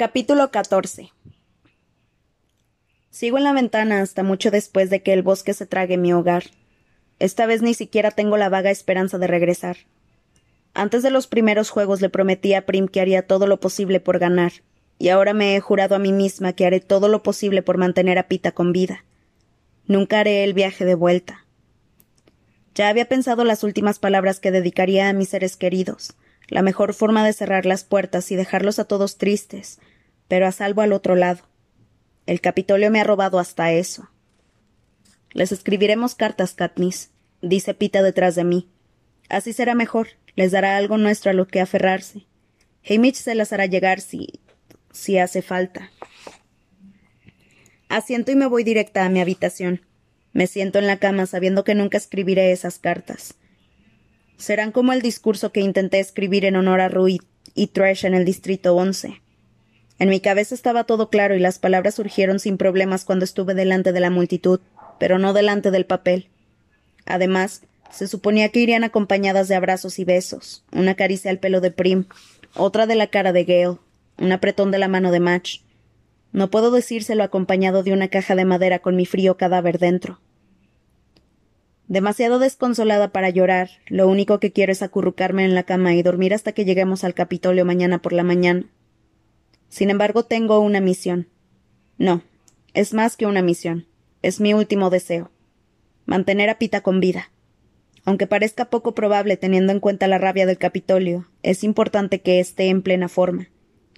Capítulo 14 Sigo en la ventana hasta mucho después de que el bosque se trague mi hogar. Esta vez ni siquiera tengo la vaga esperanza de regresar. Antes de los primeros juegos le prometí a Prim que haría todo lo posible por ganar, y ahora me he jurado a mí misma que haré todo lo posible por mantener a Pita con vida. Nunca haré el viaje de vuelta. Ya había pensado las últimas palabras que dedicaría a mis seres queridos, la mejor forma de cerrar las puertas y dejarlos a todos tristes, pero a salvo al otro lado. El Capitolio me ha robado hasta eso. Les escribiremos cartas, Katniss, dice Pita detrás de mí. Así será mejor, les dará algo nuestro a lo que aferrarse. Hamish se las hará llegar si. si hace falta. Asiento y me voy directa a mi habitación. Me siento en la cama sabiendo que nunca escribiré esas cartas. Serán como el discurso que intenté escribir en honor a Rui y Trash en el Distrito 11. En mi cabeza estaba todo claro y las palabras surgieron sin problemas cuando estuve delante de la multitud, pero no delante del papel. Además, se suponía que irían acompañadas de abrazos y besos, una caricia al pelo de Prim, otra de la cara de Gale, un apretón de la mano de Match. No puedo decírselo acompañado de una caja de madera con mi frío cadáver dentro. Demasiado desconsolada para llorar, lo único que quiero es acurrucarme en la cama y dormir hasta que lleguemos al Capitolio mañana por la mañana. Sin embargo, tengo una misión. No, es más que una misión. Es mi último deseo. Mantener a Pita con vida. Aunque parezca poco probable teniendo en cuenta la rabia del Capitolio, es importante que esté en plena forma.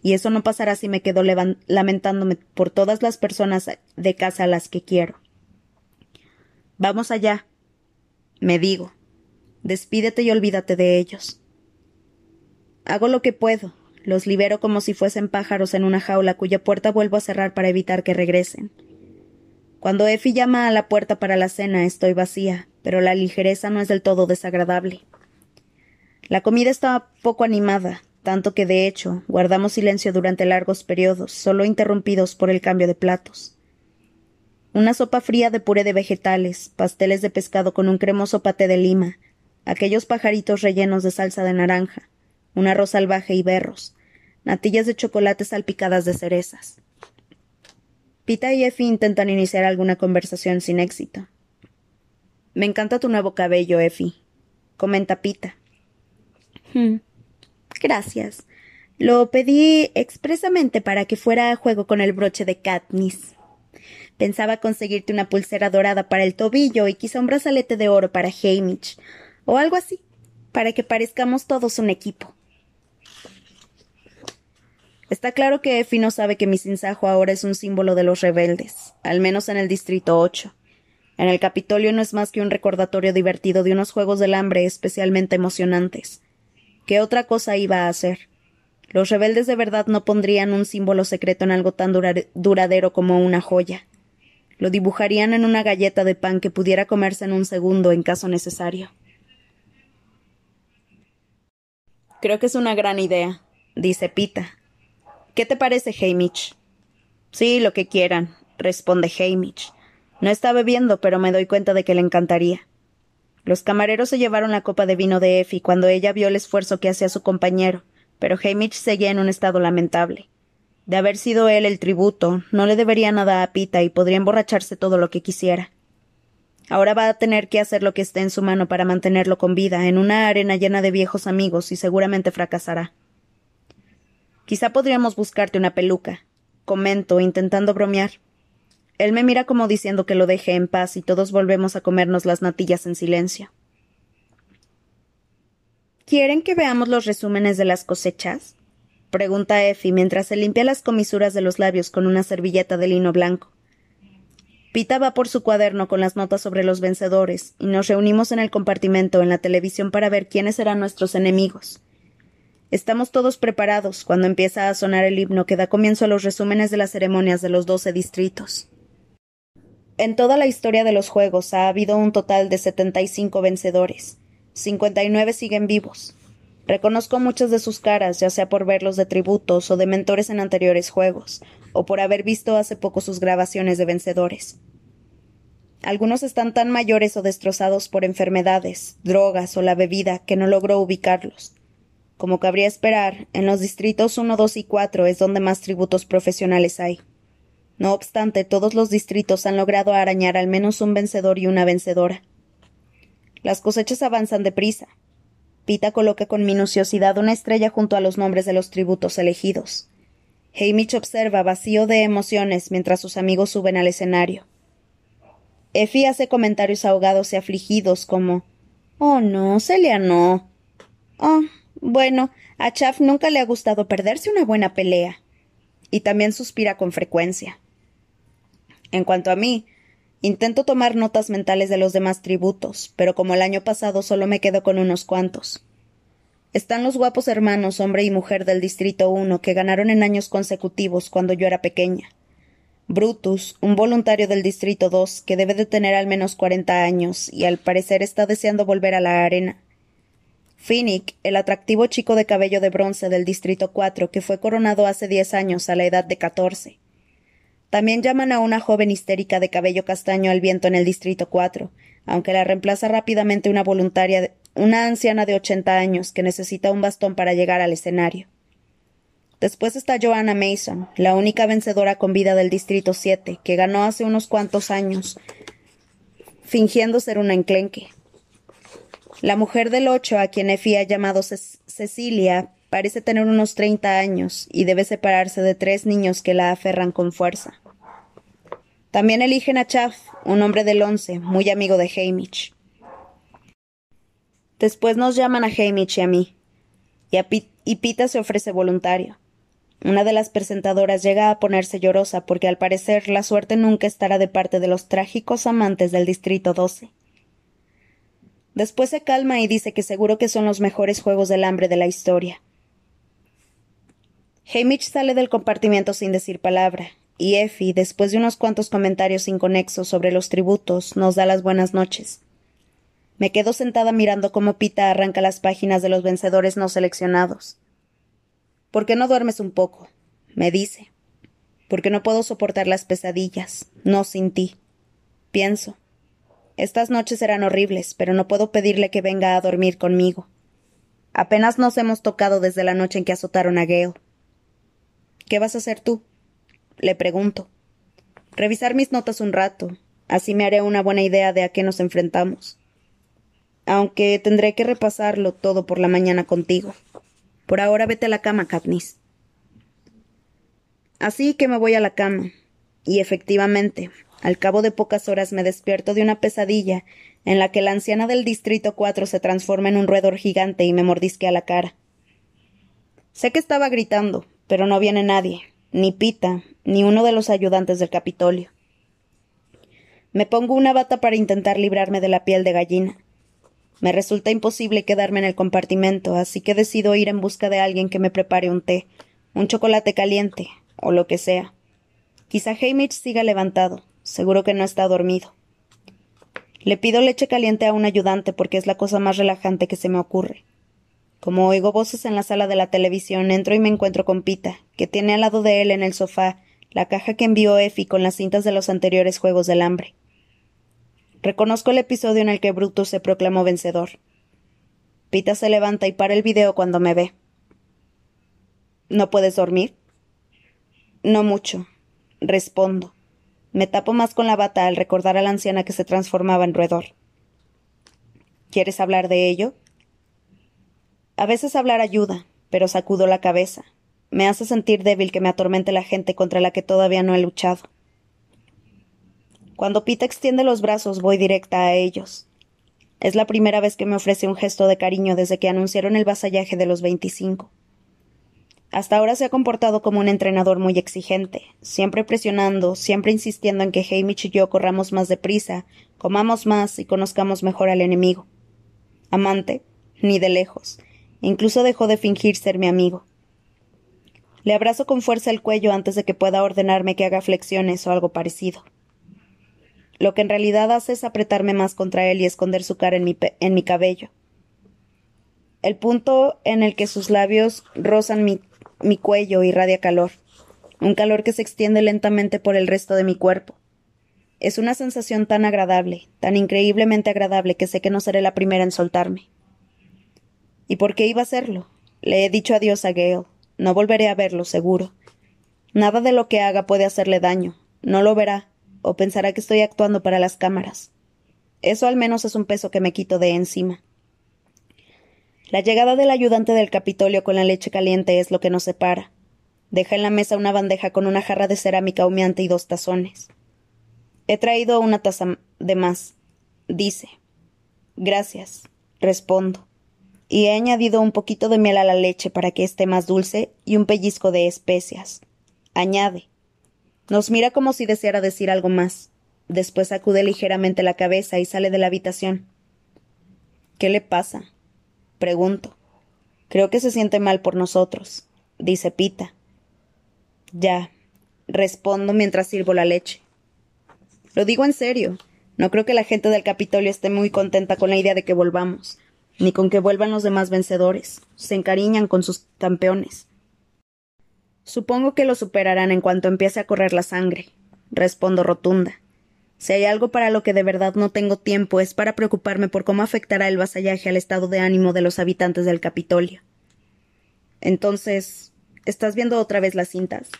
Y eso no pasará si me quedo lamentándome por todas las personas de casa a las que quiero. Vamos allá, me digo. Despídete y olvídate de ellos. Hago lo que puedo, los libero como si fuesen pájaros en una jaula cuya puerta vuelvo a cerrar para evitar que regresen. Cuando Effie llama a la puerta para la cena estoy vacía, pero la ligereza no es del todo desagradable. La comida está poco animada, tanto que de hecho guardamos silencio durante largos periodos, solo interrumpidos por el cambio de platos. Una sopa fría de puré de vegetales, pasteles de pescado con un cremoso paté de lima, aquellos pajaritos rellenos de salsa de naranja, un arroz salvaje y berros, natillas de chocolate salpicadas de cerezas. Pita y Effie intentan iniciar alguna conversación sin éxito. Me encanta tu nuevo cabello, Effie, comenta Pita. Hmm. Gracias. Lo pedí expresamente para que fuera a juego con el broche de Katniss. Pensaba conseguirte una pulsera dorada para el tobillo y quizá un brazalete de oro para Hamish, o algo así, para que parezcamos todos un equipo. Está claro que Effie no sabe que mi sinsajo ahora es un símbolo de los rebeldes, al menos en el Distrito 8. En el Capitolio no es más que un recordatorio divertido de unos juegos del hambre especialmente emocionantes. ¿Qué otra cosa iba a hacer? Los rebeldes de verdad no pondrían un símbolo secreto en algo tan duradero como una joya. Lo dibujarían en una galleta de pan que pudiera comerse en un segundo en caso necesario. Creo que es una gran idea, dice Pita, ¿Qué te parece, Hamish? Sí, lo que quieran, responde Hamish. No está bebiendo, pero me doy cuenta de que le encantaría. Los camareros se llevaron la copa de vino de Effie cuando ella vio el esfuerzo que hacía su compañero, pero Hamish seguía en un estado lamentable. De haber sido él el tributo, no le debería nada a Pita y podría emborracharse todo lo que quisiera. Ahora va a tener que hacer lo que esté en su mano para mantenerlo con vida en una arena llena de viejos amigos y seguramente fracasará. Quizá podríamos buscarte una peluca. Comento, intentando bromear. Él me mira como diciendo que lo deje en paz y todos volvemos a comernos las natillas en silencio. ¿Quieren que veamos los resúmenes de las cosechas? pregunta Effie mientras se limpia las comisuras de los labios con una servilleta de lino blanco. Pita va por su cuaderno con las notas sobre los vencedores, y nos reunimos en el compartimento en la televisión para ver quiénes serán nuestros enemigos. Estamos todos preparados cuando empieza a sonar el himno que da comienzo a los resúmenes de las ceremonias de los doce distritos. En toda la historia de los Juegos ha habido un total de setenta y cinco vencedores. Cincuenta y nueve siguen vivos. Reconozco muchas de sus caras, ya sea por verlos de tributos o de mentores en anteriores juegos, o por haber visto hace poco sus grabaciones de vencedores. Algunos están tan mayores o destrozados por enfermedades, drogas o la bebida que no logro ubicarlos. Como cabría esperar, en los distritos 1, 2 y 4 es donde más tributos profesionales hay. No obstante, todos los distritos han logrado arañar al menos un vencedor y una vencedora. Las cosechas avanzan deprisa. Pita coloca con minuciosidad una estrella junto a los nombres de los tributos elegidos. Hamish observa vacío de emociones mientras sus amigos suben al escenario. Effie hace comentarios ahogados y afligidos como Oh no, Celia no. Oh, bueno, a Chaff nunca le ha gustado perderse una buena pelea. Y también suspira con frecuencia. En cuanto a mí, intento tomar notas mentales de los demás tributos, pero como el año pasado solo me quedo con unos cuantos. Están los guapos hermanos, hombre y mujer del Distrito 1, que ganaron en años consecutivos cuando yo era pequeña. Brutus, un voluntario del Distrito 2, que debe de tener al menos cuarenta años y al parecer está deseando volver a la arena. Finnick, el atractivo chico de cabello de bronce del Distrito 4, que fue coronado hace diez años a la edad de catorce. También llaman a una joven histérica de cabello castaño al viento en el Distrito 4, aunque la reemplaza rápidamente una voluntaria, una anciana de ochenta años que necesita un bastón para llegar al escenario. Después está Joanna Mason, la única vencedora con vida del Distrito 7, que ganó hace unos cuantos años, fingiendo ser una enclenque. La mujer del ocho, a quien Effie ha llamado Cecilia, parece tener unos treinta años y debe separarse de tres niños que la aferran con fuerza. También eligen a Chaff, un hombre del once, muy amigo de Hamish. Después nos llaman a Hamish y a mí, y, a y Pita se ofrece voluntario. Una de las presentadoras llega a ponerse llorosa porque al parecer la suerte nunca estará de parte de los trágicos amantes del Distrito 12. Después se calma y dice que seguro que son los mejores juegos del hambre de la historia. Hamish sale del compartimiento sin decir palabra, y Effie, después de unos cuantos comentarios inconexos sobre los tributos, nos da las buenas noches. Me quedo sentada mirando cómo Pita arranca las páginas de los vencedores no seleccionados. ¿Por qué no duermes un poco? me dice. Porque no puedo soportar las pesadillas, no sin ti. Pienso. Estas noches serán horribles, pero no puedo pedirle que venga a dormir conmigo. Apenas nos hemos tocado desde la noche en que azotaron a Gale. ¿Qué vas a hacer tú? Le pregunto. Revisar mis notas un rato. Así me haré una buena idea de a qué nos enfrentamos. Aunque tendré que repasarlo todo por la mañana contigo. Por ahora vete a la cama, Katniss. Así que me voy a la cama. Y efectivamente, al cabo de pocas horas me despierto de una pesadilla en la que la anciana del Distrito 4 se transforma en un roedor gigante y me mordisquea la cara. Sé que estaba gritando, pero no viene nadie, ni Pita, ni uno de los ayudantes del Capitolio. Me pongo una bata para intentar librarme de la piel de gallina. Me resulta imposible quedarme en el compartimento, así que decido ir en busca de alguien que me prepare un té, un chocolate caliente, o lo que sea. Quizá Hamish siga levantado, seguro que no está dormido. Le pido leche caliente a un ayudante porque es la cosa más relajante que se me ocurre. Como oigo voces en la sala de la televisión, entro y me encuentro con Pita, que tiene al lado de él en el sofá la caja que envió Effie con las cintas de los anteriores Juegos del Hambre. Reconozco el episodio en el que Brutus se proclamó vencedor. Pita se levanta y para el video cuando me ve. ¿No puedes dormir? No mucho. Respondo. Me tapo más con la bata al recordar a la anciana que se transformaba en roedor. ¿Quieres hablar de ello? A veces hablar ayuda, pero sacudo la cabeza. Me hace sentir débil que me atormente la gente contra la que todavía no he luchado. Cuando Pita extiende los brazos, voy directa a ellos. Es la primera vez que me ofrece un gesto de cariño desde que anunciaron el vasallaje de los veinticinco. Hasta ahora se ha comportado como un entrenador muy exigente, siempre presionando, siempre insistiendo en que Hamish y yo corramos más deprisa, comamos más y conozcamos mejor al enemigo. Amante, ni de lejos, Incluso dejó de fingir ser mi amigo. Le abrazo con fuerza el cuello antes de que pueda ordenarme que haga flexiones o algo parecido. Lo que en realidad hace es apretarme más contra él y esconder su cara en mi, en mi cabello. El punto en el que sus labios rozan mi, mi cuello irradia calor, un calor que se extiende lentamente por el resto de mi cuerpo. Es una sensación tan agradable, tan increíblemente agradable que sé que no seré la primera en soltarme. ¿Y por qué iba a hacerlo? Le he dicho adiós a Gale. No volveré a verlo, seguro. Nada de lo que haga puede hacerle daño. No lo verá, o pensará que estoy actuando para las cámaras. Eso al menos es un peso que me quito de encima. La llegada del ayudante del Capitolio con la leche caliente es lo que nos separa. Deja en la mesa una bandeja con una jarra de cerámica humeante y dos tazones. He traído una taza de más, dice. Gracias, respondo. Y he añadido un poquito de miel a la leche para que esté más dulce y un pellizco de especias. Añade. Nos mira como si deseara decir algo más. Después sacude ligeramente la cabeza y sale de la habitación. ¿Qué le pasa? Pregunto. Creo que se siente mal por nosotros, dice Pita. Ya, respondo mientras sirvo la leche. Lo digo en serio. No creo que la gente del Capitolio esté muy contenta con la idea de que volvamos, ni con que vuelvan los demás vencedores. Se encariñan con sus campeones. Supongo que lo superarán en cuanto empiece a correr la sangre, respondo rotunda. Si hay algo para lo que de verdad no tengo tiempo es para preocuparme por cómo afectará el vasallaje al estado de ánimo de los habitantes del Capitolio. Entonces, ¿estás viendo otra vez las cintas?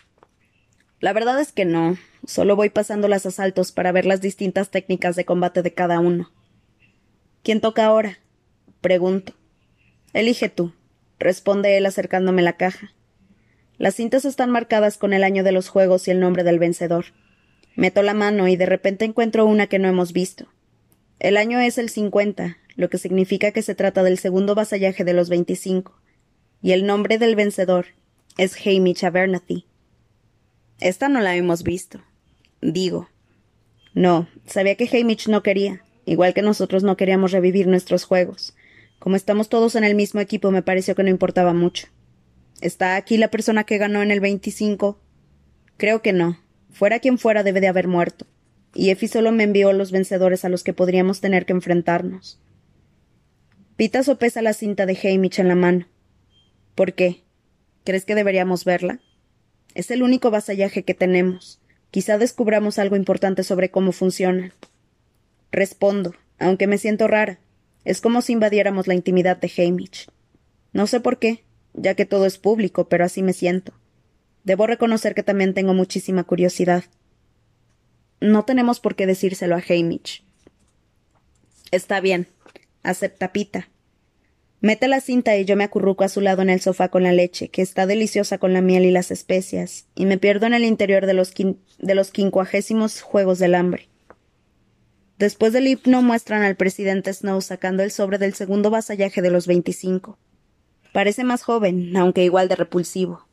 La verdad es que no. Solo voy pasando los asaltos para ver las distintas técnicas de combate de cada uno. ¿Quién toca ahora? Pregunto. Elige tú, responde él acercándome la caja. Las cintas están marcadas con el año de los juegos y el nombre del vencedor. Meto la mano y de repente encuentro una que no hemos visto. El año es el 50, lo que significa que se trata del segundo vasallaje de los 25, y el nombre del vencedor es Hamish Abernathy. Esta no la hemos visto. Digo. No, sabía que Hamish no quería, igual que nosotros no queríamos revivir nuestros juegos. Como estamos todos en el mismo equipo, me pareció que no importaba mucho. ¿Está aquí la persona que ganó en el 25? Creo que no. Fuera quien fuera debe de haber muerto, y Effie solo me envió los vencedores a los que podríamos tener que enfrentarnos. Pita sopesa la cinta de Hamish en la mano. ¿Por qué? ¿Crees que deberíamos verla? Es el único vasallaje que tenemos. Quizá descubramos algo importante sobre cómo funciona. Respondo, aunque me siento rara. Es como si invadiéramos la intimidad de Hamish. No sé por qué, ya que todo es público, pero así me siento. Debo reconocer que también tengo muchísima curiosidad. No tenemos por qué decírselo a Hamish. Está bien, acepta Pita. Mete la cinta y yo me acurruco a su lado en el sofá con la leche, que está deliciosa con la miel y las especias, y me pierdo en el interior de los, de los quincuagésimos Juegos del Hambre. Después del himno muestran al presidente Snow sacando el sobre del segundo vasallaje de los veinticinco. Parece más joven, aunque igual de repulsivo.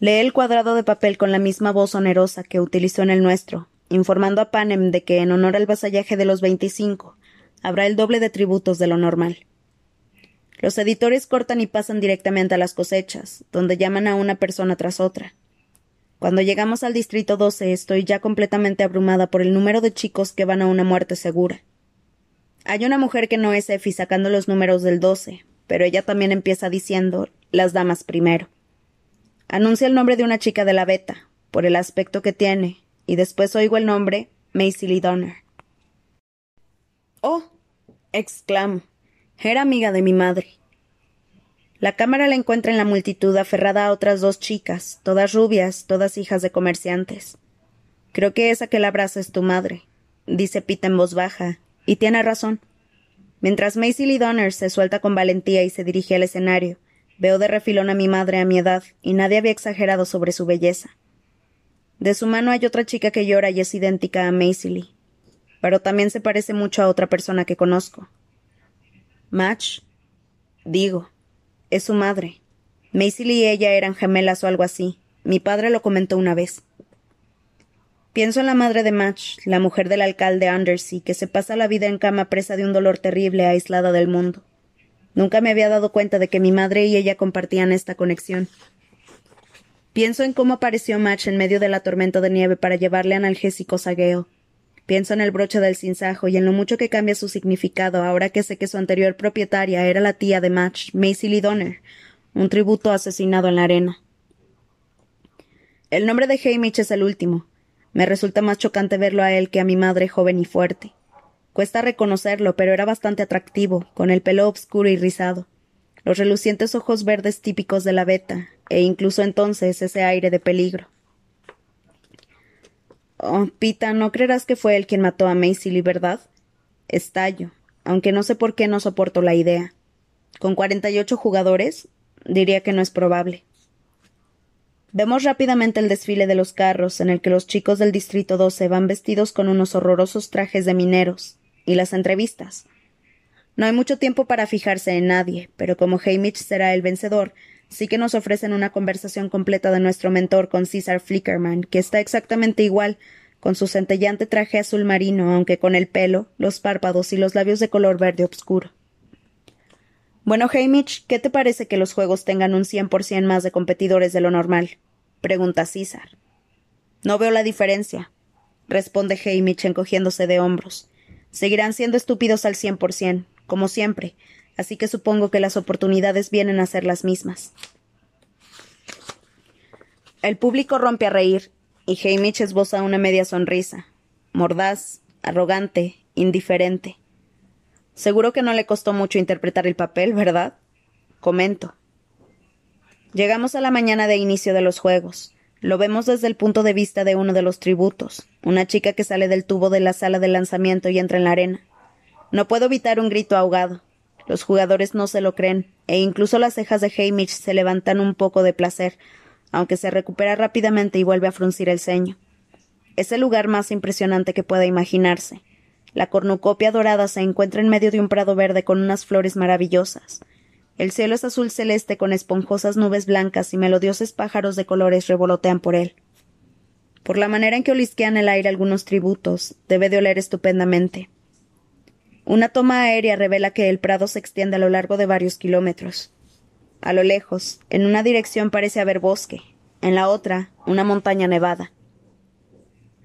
Lee el cuadrado de papel con la misma voz onerosa que utilizó en el nuestro, informando a Panem de que en honor al vasallaje de los veinticinco habrá el doble de tributos de lo normal. Los editores cortan y pasan directamente a las cosechas, donde llaman a una persona tras otra. Cuando llegamos al distrito 12 estoy ya completamente abrumada por el número de chicos que van a una muerte segura. Hay una mujer que no es Effie sacando los números del 12, pero ella también empieza diciendo las damas primero. Anuncia el nombre de una chica de la beta, por el aspecto que tiene, y después oigo el nombre Macy Lee Donner. ¡Oh! exclamo. Era amiga de mi madre. La cámara la encuentra en la multitud aferrada a otras dos chicas, todas rubias, todas hijas de comerciantes. Creo que esa que la abraza es tu madre, dice Pita en voz baja, y tiene razón. Mientras Macy Lee Donner se suelta con valentía y se dirige al escenario, Veo de refilón a mi madre a mi edad, y nadie había exagerado sobre su belleza. De su mano hay otra chica que llora y es idéntica a Maisie Lee, pero también se parece mucho a otra persona que conozco. Match, digo, es su madre. Maisie Lee y ella eran gemelas o algo así. Mi padre lo comentó una vez. Pienso en la madre de Match, la mujer del alcalde Undersea, que se pasa la vida en cama presa de un dolor terrible, aislada del mundo. Nunca me había dado cuenta de que mi madre y ella compartían esta conexión. Pienso en cómo apareció Match en medio de la tormenta de nieve para llevarle analgésicos a Gale. Pienso en el broche del cinzajo y en lo mucho que cambia su significado ahora que sé que su anterior propietaria era la tía de Match, Macy Lee Donner, un tributo asesinado en la arena. El nombre de Hamish es el último. Me resulta más chocante verlo a él que a mi madre joven y fuerte. Cuesta reconocerlo, pero era bastante atractivo, con el pelo oscuro y rizado. los relucientes ojos verdes típicos de la beta, e incluso entonces ese aire de peligro. Oh, Pita, no creerás que fue él quien mató a Macy, ¿verdad? Estallo, aunque no sé por qué no soporto la idea. Con cuarenta y ocho jugadores, diría que no es probable. Vemos rápidamente el desfile de los carros, en el que los chicos del Distrito 12 van vestidos con unos horrorosos trajes de mineros, y las entrevistas. No hay mucho tiempo para fijarse en nadie, pero como Hamish será el vencedor, sí que nos ofrecen una conversación completa de nuestro mentor con César Flickerman, que está exactamente igual, con su centellante traje azul marino, aunque con el pelo, los párpados y los labios de color verde oscuro. Bueno, Hamish, ¿qué te parece que los juegos tengan un cien por cien más de competidores de lo normal? pregunta César. No veo la diferencia, responde Hamish encogiéndose de hombros. Seguirán siendo estúpidos al cien por cien, como siempre, así que supongo que las oportunidades vienen a ser las mismas. El público rompe a reír, y Hamish esboza una media sonrisa, mordaz, arrogante, indiferente. Seguro que no le costó mucho interpretar el papel, ¿verdad? Comento. Llegamos a la mañana de inicio de los juegos. Lo vemos desde el punto de vista de uno de los tributos, una chica que sale del tubo de la sala de lanzamiento y entra en la arena. No puedo evitar un grito ahogado. Los jugadores no se lo creen, e incluso las cejas de Hamish se levantan un poco de placer, aunque se recupera rápidamente y vuelve a fruncir el ceño. Es el lugar más impresionante que pueda imaginarse. La cornucopia dorada se encuentra en medio de un prado verde con unas flores maravillosas. El cielo es azul celeste con esponjosas nubes blancas y melodiosos pájaros de colores revolotean por él. Por la manera en que olisquean el aire algunos tributos, debe de oler estupendamente. Una toma aérea revela que el prado se extiende a lo largo de varios kilómetros. A lo lejos, en una dirección parece haber bosque, en la otra, una montaña nevada.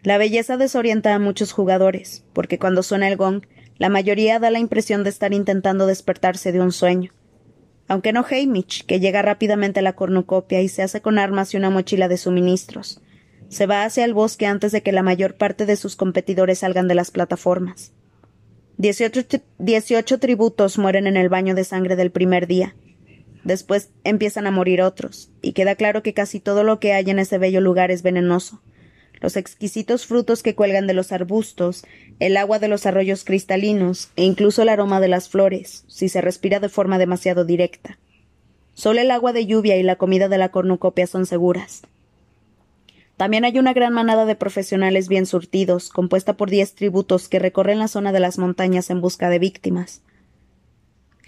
La belleza desorienta a muchos jugadores, porque cuando suena el gong, la mayoría da la impresión de estar intentando despertarse de un sueño. Aunque no Hamish, que llega rápidamente a la cornucopia y se hace con armas y una mochila de suministros. Se va hacia el bosque antes de que la mayor parte de sus competidores salgan de las plataformas. Dieciocho, tributos mueren en el baño de sangre del primer día. Después empiezan a morir otros, y queda claro que casi todo lo que hay en ese bello lugar es venenoso, los exquisitos frutos que cuelgan de los arbustos, el agua de los arroyos cristalinos e incluso el aroma de las flores, si se respira de forma demasiado directa. Solo el agua de lluvia y la comida de la cornucopia son seguras. También hay una gran manada de profesionales bien surtidos, compuesta por diez tributos que recorren la zona de las montañas en busca de víctimas.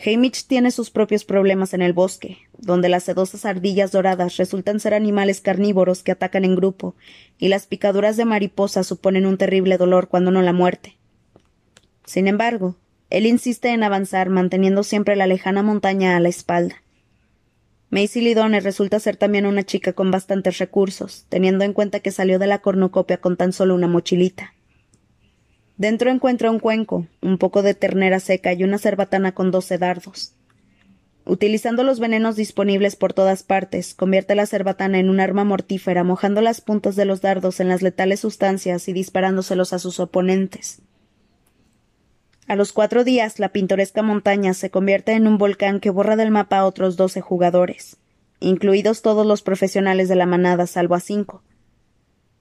Hamish tiene sus propios problemas en el bosque, donde las sedosas ardillas doradas resultan ser animales carnívoros que atacan en grupo, y las picaduras de mariposa suponen un terrible dolor cuando no la muerte. Sin embargo, él insiste en avanzar, manteniendo siempre la lejana montaña a la espalda. Macy Lidone resulta ser también una chica con bastantes recursos, teniendo en cuenta que salió de la cornucopia con tan solo una mochilita. Dentro encuentra un cuenco, un poco de ternera seca y una cerbatana con doce dardos. Utilizando los venenos disponibles por todas partes, convierte la cerbatana en un arma mortífera, mojando las puntas de los dardos en las letales sustancias y disparándoselos a sus oponentes. A los cuatro días, la pintoresca montaña se convierte en un volcán que borra del mapa a otros doce jugadores, incluidos todos los profesionales de la manada, salvo a cinco,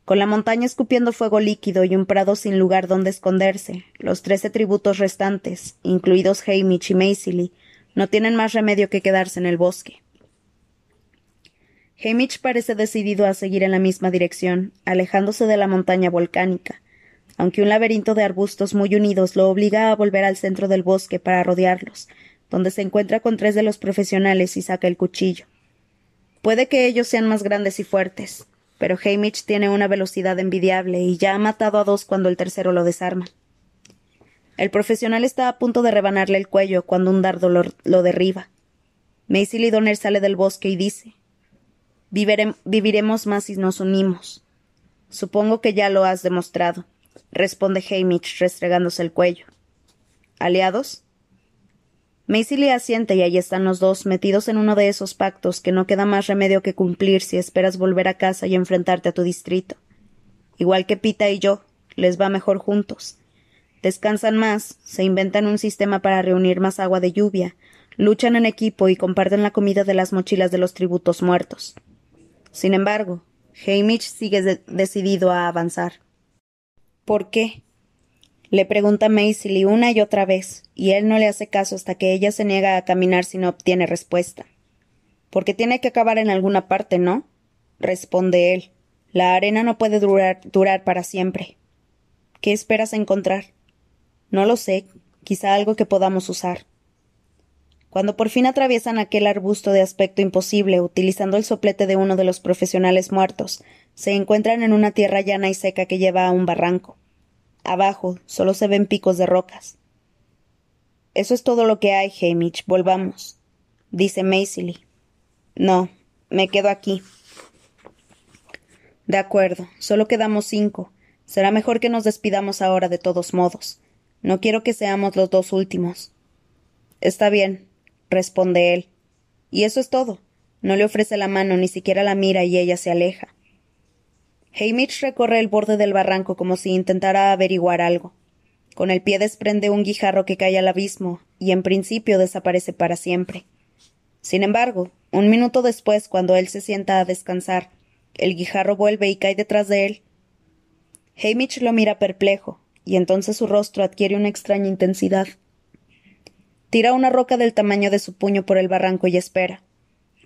con la montaña escupiendo fuego líquido y un prado sin lugar donde esconderse, los trece tributos restantes, incluidos Hamish y Macily, no tienen más remedio que quedarse en el bosque. Hamish parece decidido a seguir en la misma dirección, alejándose de la montaña volcánica, aunque un laberinto de arbustos muy unidos lo obliga a volver al centro del bosque para rodearlos, donde se encuentra con tres de los profesionales y saca el cuchillo. Puede que ellos sean más grandes y fuertes, pero Hamish tiene una velocidad envidiable y ya ha matado a dos cuando el tercero lo desarma. El profesional está a punto de rebanarle el cuello cuando un dardo lo, derriba. Macy Lidoner sale del bosque y dice Viviremos más si nos unimos. Supongo que ya lo has demostrado, responde Hamish restregándose el cuello. ¿Aliados? Macy le asiente y ahí están los dos, metidos en uno de esos pactos que no queda más remedio que cumplir si esperas volver a casa y enfrentarte a tu distrito. Igual que Pita y yo, les va mejor juntos. Descansan más, se inventan un sistema para reunir más agua de lluvia, luchan en equipo y comparten la comida de las mochilas de los tributos muertos. Sin embargo, Hamish sigue decidido a avanzar. ¿Por qué? Le pregunta Maisily una y otra vez, y él no le hace caso hasta que ella se niega a caminar si no obtiene respuesta. Porque tiene que acabar en alguna parte, ¿no? responde él. La arena no puede durar, durar para siempre. ¿Qué esperas encontrar? No lo sé, quizá algo que podamos usar. Cuando por fin atraviesan aquel arbusto de aspecto imposible, utilizando el soplete de uno de los profesionales muertos, se encuentran en una tierra llana y seca que lleva a un barranco. Abajo solo se ven picos de rocas. Eso es todo lo que hay, Hamish. Volvamos, dice Maisily. No, me quedo aquí. De acuerdo, solo quedamos cinco. Será mejor que nos despidamos ahora de todos modos. No quiero que seamos los dos últimos. Está bien, responde él. Y eso es todo. No le ofrece la mano, ni siquiera la mira, y ella se aleja. Hamish recorre el borde del barranco como si intentara averiguar algo. Con el pie desprende un guijarro que cae al abismo, y en principio desaparece para siempre. Sin embargo, un minuto después, cuando él se sienta a descansar, el guijarro vuelve y cae detrás de él. Hamish lo mira perplejo, y entonces su rostro adquiere una extraña intensidad. Tira una roca del tamaño de su puño por el barranco y espera.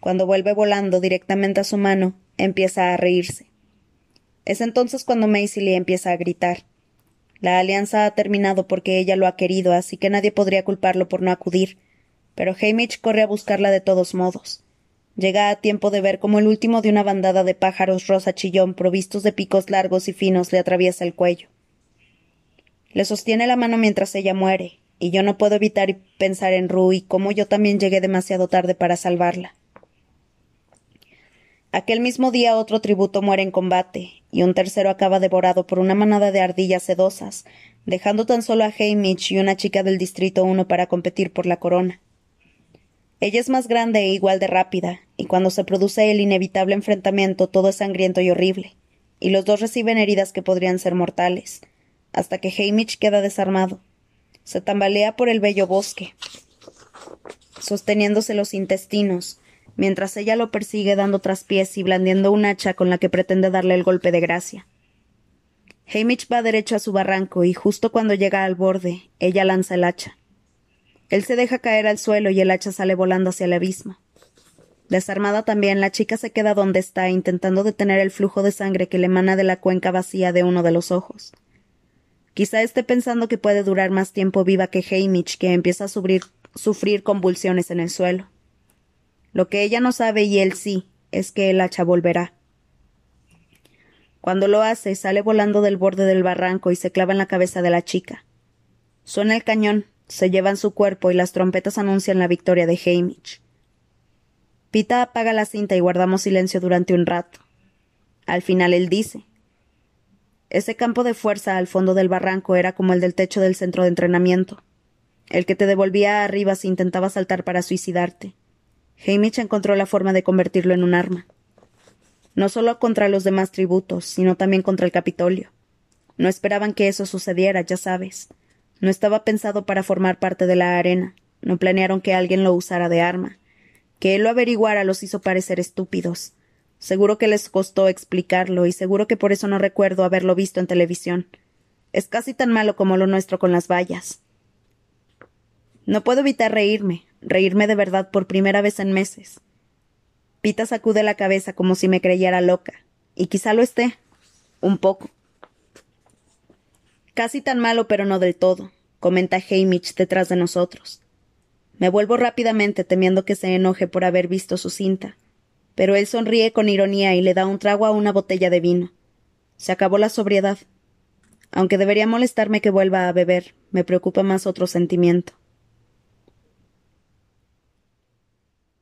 Cuando vuelve volando directamente a su mano, empieza a reírse. Es entonces cuando Macy le empieza a gritar. La alianza ha terminado porque ella lo ha querido, así que nadie podría culparlo por no acudir. Pero Hamish corre a buscarla de todos modos. Llega a tiempo de ver cómo el último de una bandada de pájaros rosa chillón provistos de picos largos y finos le atraviesa el cuello. Le sostiene la mano mientras ella muere, y yo no puedo evitar pensar en Rue y cómo yo también llegué demasiado tarde para salvarla. Aquel mismo día otro tributo muere en combate, y un tercero acaba devorado por una manada de ardillas sedosas, dejando tan solo a Hamish y una chica del distrito uno para competir por la corona. Ella es más grande e igual de rápida, y cuando se produce el inevitable enfrentamiento todo es sangriento y horrible, y los dos reciben heridas que podrían ser mortales, hasta que Hamish queda desarmado, se tambalea por el bello bosque, sosteniéndose los intestinos, mientras ella lo persigue dando traspiés y blandiendo un hacha con la que pretende darle el golpe de gracia. Hamish va derecho a su barranco y justo cuando llega al borde, ella lanza el hacha. Él se deja caer al suelo y el hacha sale volando hacia el abismo. Desarmada también, la chica se queda donde está, intentando detener el flujo de sangre que le emana de la cuenca vacía de uno de los ojos. Quizá esté pensando que puede durar más tiempo viva que Hamish, que empieza a sufrir convulsiones en el suelo. Lo que ella no sabe y él sí, es que el hacha volverá. Cuando lo hace, sale volando del borde del barranco y se clava en la cabeza de la chica. Suena el cañón, se llevan su cuerpo y las trompetas anuncian la victoria de Hamish. Pita apaga la cinta y guardamos silencio durante un rato. Al final él dice ese campo de fuerza al fondo del barranco era como el del techo del centro de entrenamiento, el que te devolvía arriba si intentabas saltar para suicidarte. Encontró la forma de convertirlo en un arma. No solo contra los demás tributos, sino también contra el Capitolio. No esperaban que eso sucediera, ya sabes. No estaba pensado para formar parte de la arena. No planearon que alguien lo usara de arma. Que él lo averiguara los hizo parecer estúpidos. Seguro que les costó explicarlo y seguro que por eso no recuerdo haberlo visto en televisión. Es casi tan malo como lo nuestro con las vallas. No puedo evitar reírme, reírme de verdad por primera vez en meses. Pita sacude la cabeza como si me creyera loca, y quizá lo esté. Un poco. Casi tan malo, pero no del todo, comenta Hamish detrás de nosotros. Me vuelvo rápidamente temiendo que se enoje por haber visto su cinta pero él sonríe con ironía y le da un trago a una botella de vino. Se acabó la sobriedad. Aunque debería molestarme que vuelva a beber, me preocupa más otro sentimiento.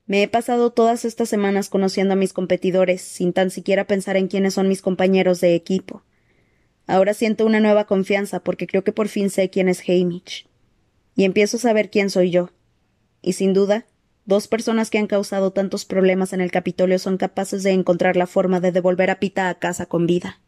Me he pasado todas estas semanas conociendo a mis competidores, sin tan siquiera pensar en quiénes son mis compañeros de equipo. Ahora siento una nueva confianza porque creo que por fin sé quién es Hamish. Y empiezo a saber quién soy yo. Y sin duda, Dos personas que han causado tantos problemas en el Capitolio son capaces de encontrar la forma de devolver a Pita a casa con vida.